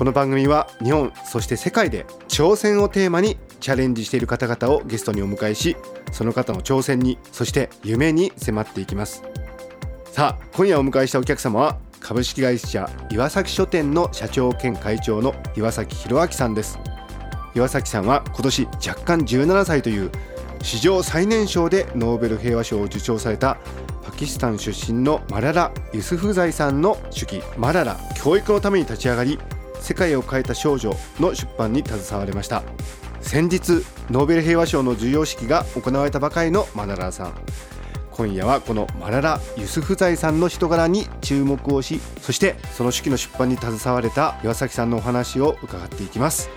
この番組は日本そして世界で挑戦をテーマにチャレンジしている方々をゲストにお迎えしその方の挑戦にそして夢に迫っていきます。さあ今夜お迎えしたお客様は株式会社岩崎書店の社長兼会長の岩崎弘明さんです。岩崎さんは今年若干17歳という史上最年少でノーベル平和賞を受賞されたパキスタン出身のマララ・ユスフザイさんの手記「マララ教育のために立ち上がり世界を変えた少女」の出版に携われました。先日ノーベル平和賞の授与式が行われたばかりのマララさん。今夜はこのマララ・ユスフザイさんの人柄に注目をしそしてその手記の出版に携われた岩崎さんのお話を伺っていきます。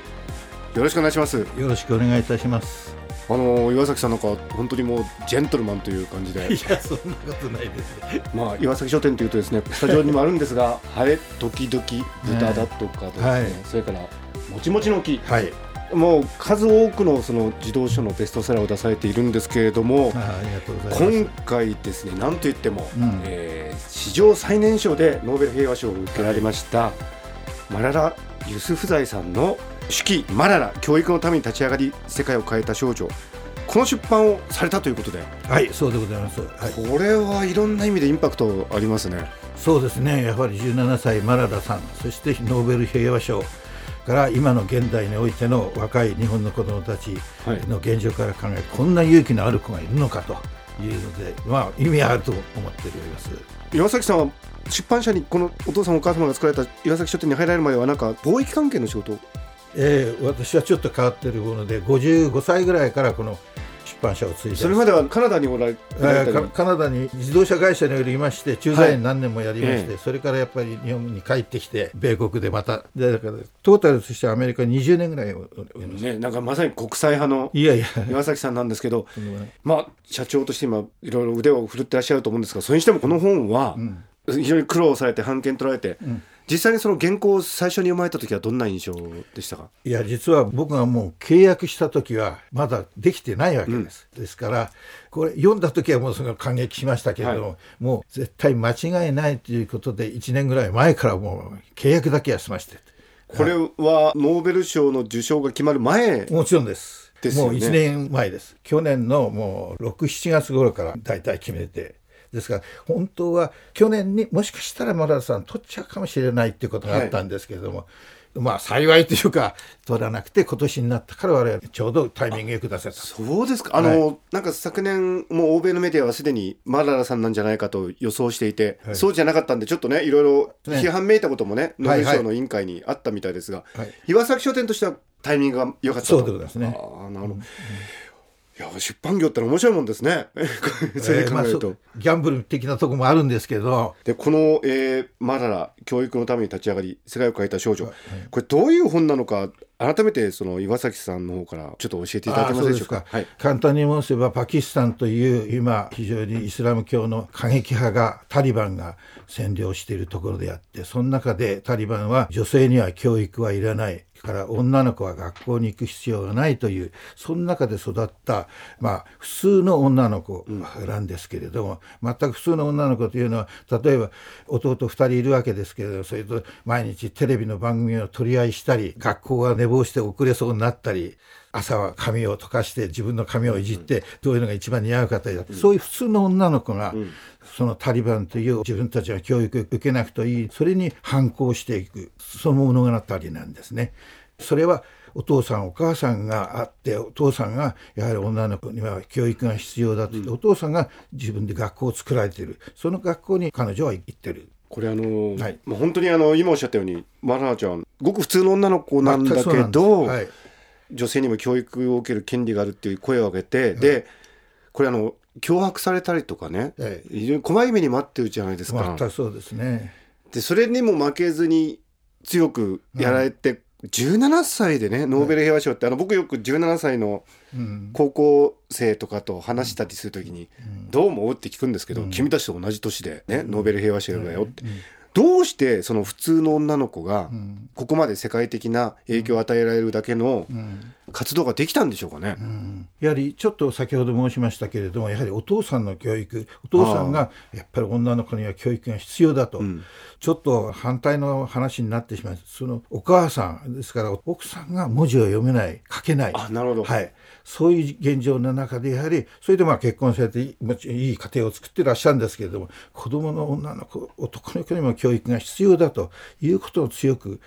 よろしくお願いします。よろしくお願いいたします。あの岩崎さんなんか本当にもうジェントルマンという感じで。いやそんなことないですまあ岩崎書店というとですねスタジオにもあるんですが 晴れ時々豚だとかですね、はい、それからもちもちの木、はい、もう数多くのその児童書のベストセラーを出されているんですけれども、今回ですね、なんといっても、うん、えー、史上最年少でノーベル平和賞を受けられました、はい、マララ・ユスフザイさんの手記マララ教育のために立ち上がり世界を変えた少女。この出版をされたということで。はいそうでございます、はい、これはいろんな意味でインパクトありますね。そうですね。やはり17歳マララさん。そしてノーベル平和賞。から今の現代においての若い日本の子どもたちの現状から考えて、はい、こんな勇気のある子がいるのかというので、まあ、意味あると思っております。岩崎さんは出版社にこのお父さんお母様が作られた岩崎書店に入られるまではなんか貿易関係の仕事えー、私はちょっと変わってるもので55歳ぐらいからこの出版社を継いでそれまではカナダにおられえー、カナダに自動車会社におりまして駐在員何年もやりまして、はい、それからやっぱり日本に帰ってきて米国でまたでだからトータルとしてアメリカ20年ぐらいねなんかまさに国際派のいやいや。岩崎さんなんですけどまあ社長として今いろいろ腕を振るってらっしゃると思うんですがそれにしてもこの本は非常に苦労されて版権取られて、うん。実際にその原稿を最初に読まれた時はどんな印象でしたか？いや実は僕がもう契約した時はまだできてないわけです、うん、ですからこれ読んだ時はもうその感激しましたけれども、はい、もう絶対間違いないということで1年ぐらい前からもう契約だけは済まして。これはノーベル賞の受賞が決まる前もちろんです。ね、もう1年前です。去年のもう67月頃から大体決めてですから本当は去年にもしかしたら村田さん取っちゃうかもしれないっていうことがあったんですけれども、はい、まあ幸いというか取らなくて今年になったから我々ちょうどタイミングよく出せた。そうですか。あの、はい、なんか昨年もう欧米のメディアはすでにマララさんなんじゃないかと予想していて、はい、そうじゃなかったんでちょっとねいろいろ批判めいたこともねねノーベル賞の委員会にあったみたいですが、岩崎書店としてはタイミングが良かったと。そうですね。あなるほど、うんいや出版業って面白いもんですね。それで考えると、えーまあ、ギャンブル的なとこもあるんですけど。でこの、えー、マララ教育のために立ち上がり世界を変えた少女、はい、これどういう本なのか改めてその岩崎さんの方からちょっと教えていただけますでしょうか。はい、簡単に申せばパキスタンという今非常にイスラム教の過激派がタリバンが占領しているところであってその中でタリバンは女性には教育はいらないから女の子は学校に行く必要がないというその中で育った、まあ、普通の女の子なんですけれども、うん、全く普通の女の子というのは例えば弟2人いるわけですけれどそれと毎日テレビの番組を取り合いしたり学校が寝坊して遅れそうになったり朝は髪を溶かして自分の髪をいじってどういうのが一番似合うかという、うん、そういう普通の女の子が、うん、そのタリバンという自分たちが教育を受けなくていいそれに反抗していくその物語なんですね。それはお父さんお母さんがあってお父さんがやはり女の子には教育が必要だと、うん、お父さんが自分で学校を作られている。その学校に彼女は行ってる。これあのー、はい、まあ、本当にあの今おっしゃったようにマナーちゃんごく普通の女の子なんだけど、はい、女性にも教育を受ける権利があるっていう声を上げて、はい、でこれあの脅迫されたりとかね、はい、非常に怖い目に待ってるじゃないですか。そうですね。でそれにも負けずに強くやられて、17歳でねノーベル平和賞って、あの僕よく17歳のうん。高校生とかと話したりするときに「どう思う?」って聞くんですけど、君たちと同じ年でねノーベル平和賞だよって、どうしてその普通の女の子がん。ここまで世界的な影響を与えられるだけのうん活動ができたんでしょうかね。うん。やはりちょっと先ほど申しましたけれどもやはりお父さんの教育お父さんがやっぱり女の子には教育が必要だと、ん。ちょっと反対の話になってしまいそのお母さんですから奥さんが文字を読めない書けない。あなるほど。はい、そういう現状の中でやはりそれでまあ結婚されていい家庭を作ってらっしゃるんですけれども子供の女の子男の子にも教育が必要だということを強く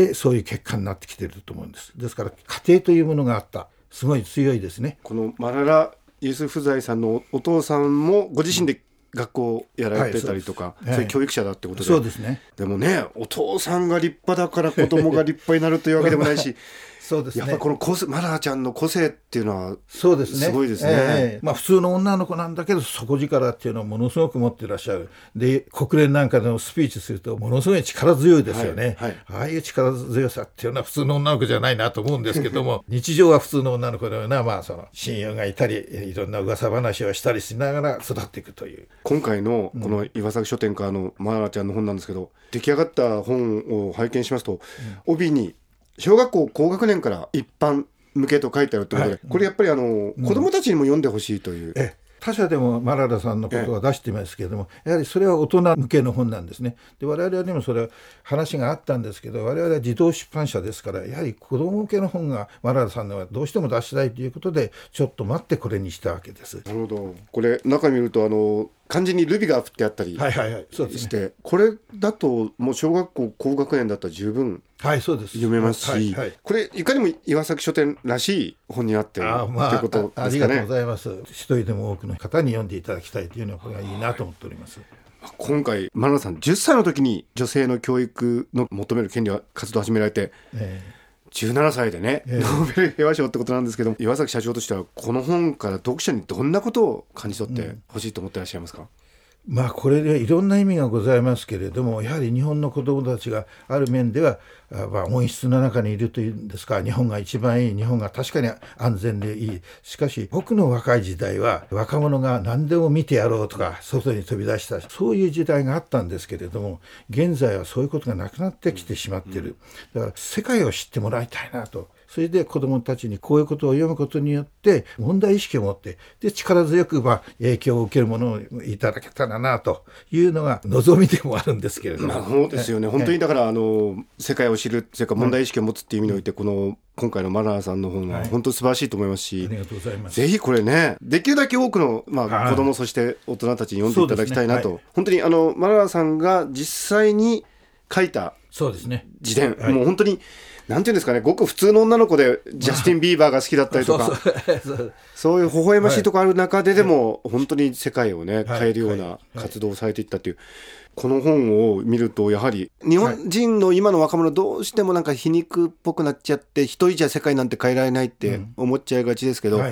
あってそういう結果になってきていると思うんです。ですから家庭というものがあった。すごい強いですね。このマララ・ユスフザイさんのお父さんもご自身で学校をやられてたりとか、はいそうです。そういう教育者だってことで、そうですね。でもねお父さんが立派だから子供が立派になるというわけでもないし そうですねやっぱりこの個性マラーちゃんの個性っていうのはそうですね。すごいですねええまあ普通の女の子なんだけど底力っていうのをものすごく持ってらっしゃる。で国連なんかでもスピーチするとものすごい力強いですよね。はいはいああいう力強さっていうのは普通の女の子じゃないなと思うんですけども日常は普通の女の子のようなまあその親友がいたりいろんな噂話をしたりしながら育っていくという。今回のこの岩崎書店からのマラーちゃんの本なんですけど出来上がった本を拝見しますと、帯に小学校高学年から一般向けと書いてあるってことで、はい。これやっぱりあの、子供たちにも読んでほしいという、ええ。他社でもマララさんのことは出していますけれども、やはりそれは大人向けの本なんですね。で我々にもそれは話があったんですけど我々は児童出版社ですからやはり子ども向けの本がマララさんのはどうしても出したいということでちょっと待ってこれにしたわけです。なるほど。これ中見るとあの漢字にルビが振ってあったりはいはいはいそうですしね。て、これだともう小学校高学年だったら十分はいそうです。読めますし、はいはいこれいかにも岩崎書店らしい本になってるあまということああですかねりがとうご。ざいます。一人でも多くの方に読んでいただきたいというのがこれがいいなと思っております。今回マナさん10歳の時に女性の教育の求める権利は活動を始められてえ17歳でね、ええ。ノーベル平和賞ってことなんですけど岩崎社長としてはこの本から読者にどんなことを感じ取ってほしいと思ってらっしゃいますか、まあこれでいろんな意味がございますけれどもやはり日本の子どもたちがある面ではあまあ温室の中にいるというんですか日本が一番いい日本が確かに安全でいい。しかし僕の若い時代は若者が何でも見てやろうとか外に飛び出したそういう時代があったんですけれども現在はそういうことがなくなってきてしまっているだから世界を知ってもらいたいなと。それで子どもたちにこういうことを読むことによって問題意識を持ってで力強くまあ影響を受けるものをいただけたらなというのが望みでもあるんですけれども。まあ、そうですよね、本当にだからあの世界を知る、それから問題意識を持つっていう意味において、この今回のマナーさんの本ははい。本当素晴らしいと思いますし、ありがとうございます。ぜひこれね、できるだけ多くの、まあ、はい。子供そして大人たちに読んでいただきたいなと、本当にあのマナーさんが実際に書いたそうですね。自伝、はい。もう本当に、なんていうんですかね、ごく普通の女の子で、ジャスティン・ビーバーが好きだったりとか、そういう微笑ましいところある中ででも、本当に世界をね、はい。変えるようはない。活動をされていったっていう、この本を見ると、やはり、日はい。本人の今の若者、どうしてもなんか皮肉っぽくなっちゃって、一人じゃ世界なんて変えられないって思っちゃいがちですけど、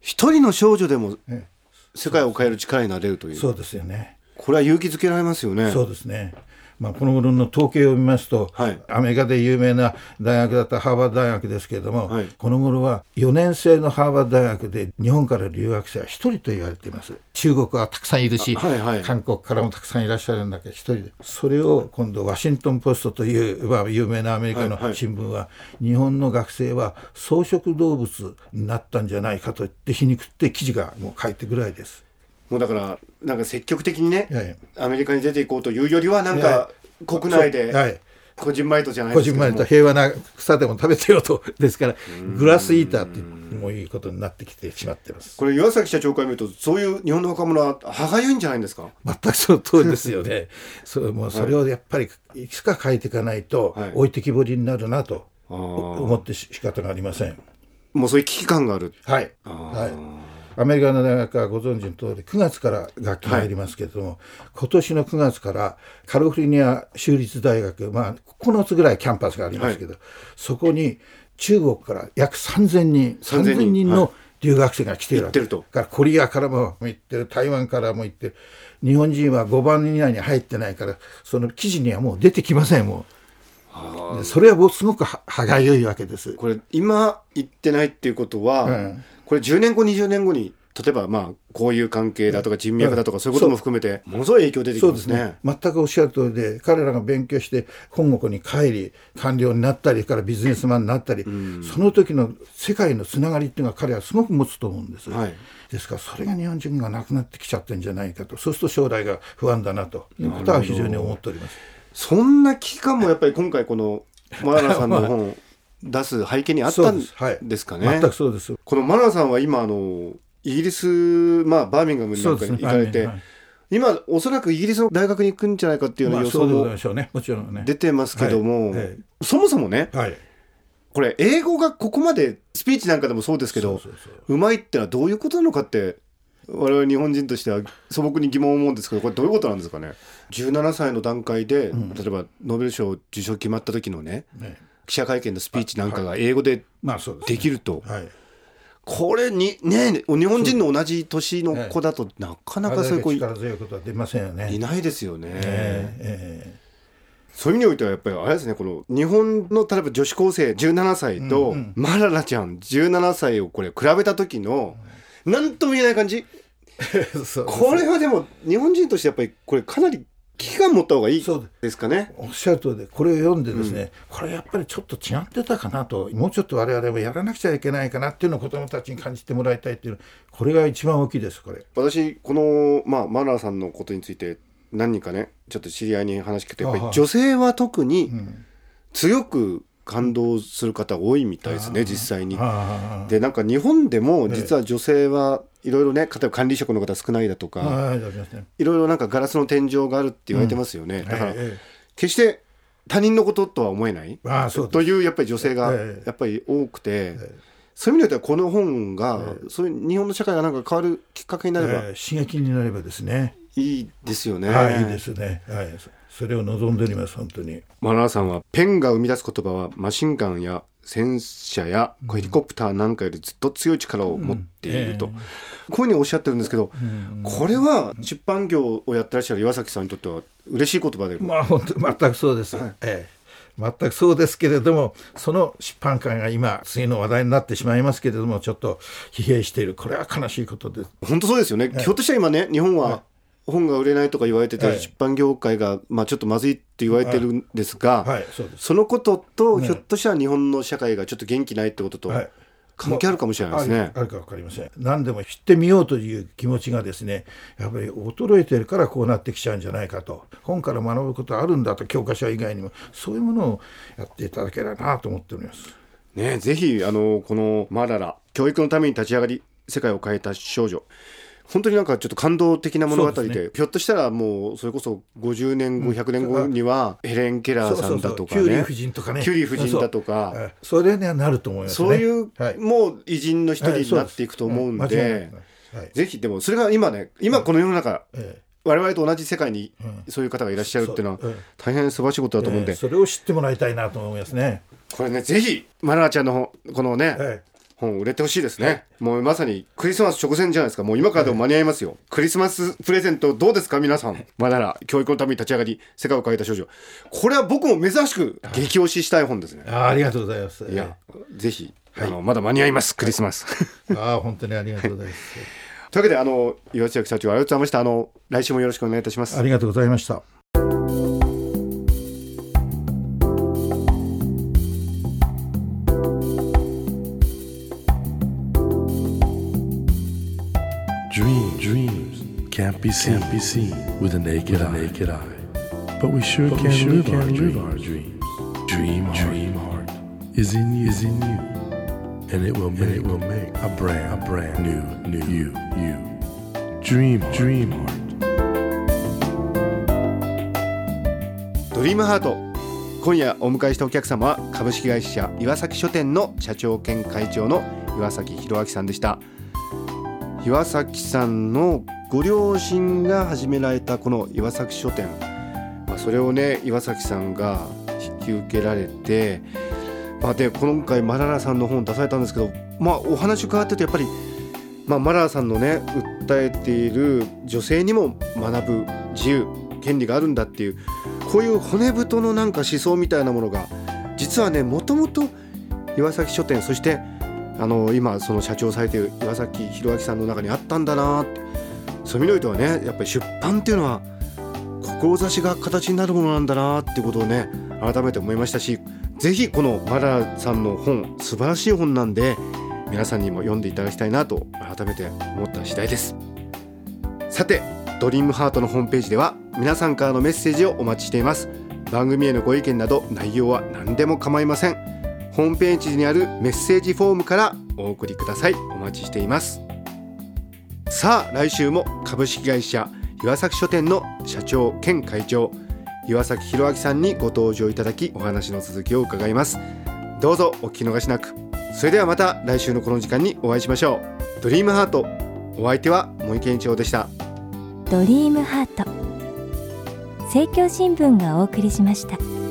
一人の少女でもえ。世界を変える力になれるという、そうですよね。これは勇気づけられますよね。そうですね。まあ、この頃の統計を見ますと、はい。アメリカで有名な大学だったハーバード大学ですけれども、はい。この頃は4年生のハーバード大学で日本から留学生は1人と言われています。中国はたくさんいるし、あはいはい。韓国からもたくさんいらっしゃるんだけど1人で。それを今度ワシントン・ポストという、まあ、有名なアメリカのはいはい。新聞は、日本の学生は草食動物になったんじゃないかと言って皮肉って記事がもう書いてぐらいです。もうだから、なんか積極的にね、はいアメリカに出ていこうというよりは、なんか国内で、はい。こじんまりとじゃないこですけども。じんまりと平和な草でも食べてよとですからグラスイーターってもういいことになってきてしまってます。これ岩崎社長から見るとそういう日本の若者は歯がゆいんじゃないんですか？全くその通りですよね。それもうそれをやっぱりいつか変えていかないとはい。置いてきぼりになるなと思ってし仕方がありません。もうそういう危機感がある。はい、はい、アメリカの大学はご存知の通り9月から学期が入りますけれども、今年の9月からカリフォルニア州立大学、まあ、9つぐらいキャンパスがありますけど、そこに中国から約3000人3000 3000人。人の留学生が来ているわけ。行ってると。からコリアからも行ってる台湾からも行ってる。日本人は5番以内に入ってないからその記事にはもう出てきませんもう。それはもうすごくは歯がゆいわけです。これ今言ってないっていうことは、うんこれ10年後20年後に例えばまあこういう関係だとか人脈だとかそういうことも含めてものすごい影響出てきまね。そうですすね。全くおっしゃる通りで彼らが勉強して本国に帰り官僚になったりからビジネスマンになったり、その時の世界のつながりっていうのは彼はすごく持つと思うんです、はい。ですからそれが日本人がなくなってきちゃってるんじゃないかと。そうすると将来が不安だなということは非常に思っております。そんな危機感もやっぱり今回このマララさんの本。を 出す背景にあったんです。かね。全くそうです。このマララさんは今あのイギリス、まあ、バーミンガムなんかに行かれて、はい。今おそらくイギリスの大学に行くんじゃないかっていうよう予想も。出てますけども、はい。はい。そもそもねはい。これ英語がここまでスピーチなんかでもそうですけどそうまいってのはどういうことなのかって我々日本人としては素朴に疑問を思うんですけどこれどういうことなんですかね。17歳の段階で、例えばノーベル賞受賞決まった時のねね記者会見のスピーチなんかが英語でできると、はい。これにね日本人の同じ年の子だとなかななかそういう子いないですよね、えええそういう意味においてはやっぱりあれですねこの日本の例えば女子高生17歳とマララちゃん17歳をこれ比べた時の何とも言えない感じ。これはでも日本人としてやっぱりこれかなり危機感持った方がいいですかね。おっしゃる通りでこれを読んでですね、これやっぱりちょっと違ってたかなともうちょっと我々もやらなくちゃいけないかなっていうのを子どもたちに感じてもらいたいっていうこれが一番大きいですこれ。私この、まあ、マナーさんのことについて何人かねちょっと知り合いに話聞くとやっぱり女性は特にん。強く感動する方多いみたいですね実際に。あでなんか日本でも実は女性はいろいろね例えば管理職の方少ないだとかいろいろなんかガラスの天井があるって言われてますよね、だからええ決して他人のこととは思えないああそうですというやっぱり女性がええやっぱり多くて、そういう意味ではこの本が、そういう日本の社会がなんか変わるきっかけになればええ刺激になればですね。いいですよね。はいいいですね。はいそそれを望んでおります本当に。マナーさんはペンが生み出す言葉はマシンガンや戦車やヘリコプターなんかよりずっと強い力を持っていると、こういうふうにおっしゃってるんですけど、これは出版業をやってらっしゃる岩崎さんにとっては嬉しい言葉で、まあ本当全くそうです。ええ。全くそうですけれどもその出版界が今次の話題になってしまいますけれどもちょっと疲弊している。これは悲しいことです。本当そうですよね、ひょっとしたら今ね日本は本が売れないとか言われてて、はい出版業界が、まあ、ちょっとまずいって言われてるんですが、はい。そうです。そのことと、ねひょっとしたら日本の社会がちょっと元気ないってこととはい。関係あるかもしれないですね。あるあるか分かりません。何でも知ってみようという気持ちがですねやっぱり衰えてるからこうなってきちゃうんじゃないかと。本から学ぶことあるんだと教科書以外にも。そういうものをやっていただければなと思っております。ね、ぜひあのこのマララ教育のために立ち上がり世界を変えた少女本当になんかちょっと感動的な物語でそうですひょっとしたらもうそれこそ50年後、100年後にはヘレン・ケラーさんだとかね。キュリー夫人とかね。キュリー夫人だとかそれにはなると思いますね。そういう、はい。もう偉人の一人になっていくと思うんですで間違い。はい。ぜひでもそれが今ね今この世の中、え我々と同じ世界にそういう方がいらっしゃるっていうのは大変素晴らしいことだと思うんで、えそれを知ってもらいたいなと思いますね。これねぜひマナナちゃんの本このね、え本売れてほしいですね、もうまさにクリスマス直前じゃないですか。もう今からでも間に合いますよ、クリスマスプレゼントどうですか？皆さん。マナラ教育のために立ち上がり世界を変えた少女。これは僕も珍しく激推ししたい本ですね。えあありがとうございます。いやぜひ、あのまだ間に合います。クリスマス、ああ本当にありがとうございます。というわけであの岩内社長ありがとうございました。あの来週もよろしくお願いいたします。ありがとうございました。Can't be seen, can't be seen with the naked, eye. naked eye. But we sure But can, we sure live, can our live dreams. our dreams. Dream, dream heart is in you, is in you, and it will make, it will make a brand, a brand new, new you, you. Dream, dream heart. ドリームハート今夜お迎えしたお客様は株式会社岩崎書店の社長兼会長の岩崎弘明さんでした岩崎さんのご両親が始められたこの岩崎書店、まあ、それをね岩崎さんが引き受けられて、まあ、で今回マララさんの本出されたんですけど、まあ、お話伺っててやっぱり、まあ、マララさんのね訴えている女性にも学ぶ自由権利があるんだっていうこういう骨太のなんか思想みたいなものが実はねもともと岩崎書店そしてあの今その社長されている岩崎弘明さんの中にあったんだなってそういう意味においてはね。やっぱり出版っていうのは志が形になるものなんだなっていうことをね改めて思いましたしぜひこのマラさんの本素晴らしい本なんで皆さんにも読んでいただきたいなと改めて思った次第です。さてドリームハートのホームページでは皆さんからのメッセージをお待ちしています。番組へのご意見など内容は何でも構いません。ホームページにあるメッセージフォームからお送りください。お待ちしています。さあ来週も株式会社岩崎書店の社長兼会長岩崎弘明さんにご登場いただきお話の続きを伺います。どうぞお聞き逃しなく。それではまた来週のこの時間にお会いしましょう。ドリームハートお相手は森健一郎でした。ドリームハート政教新聞がお送りしました。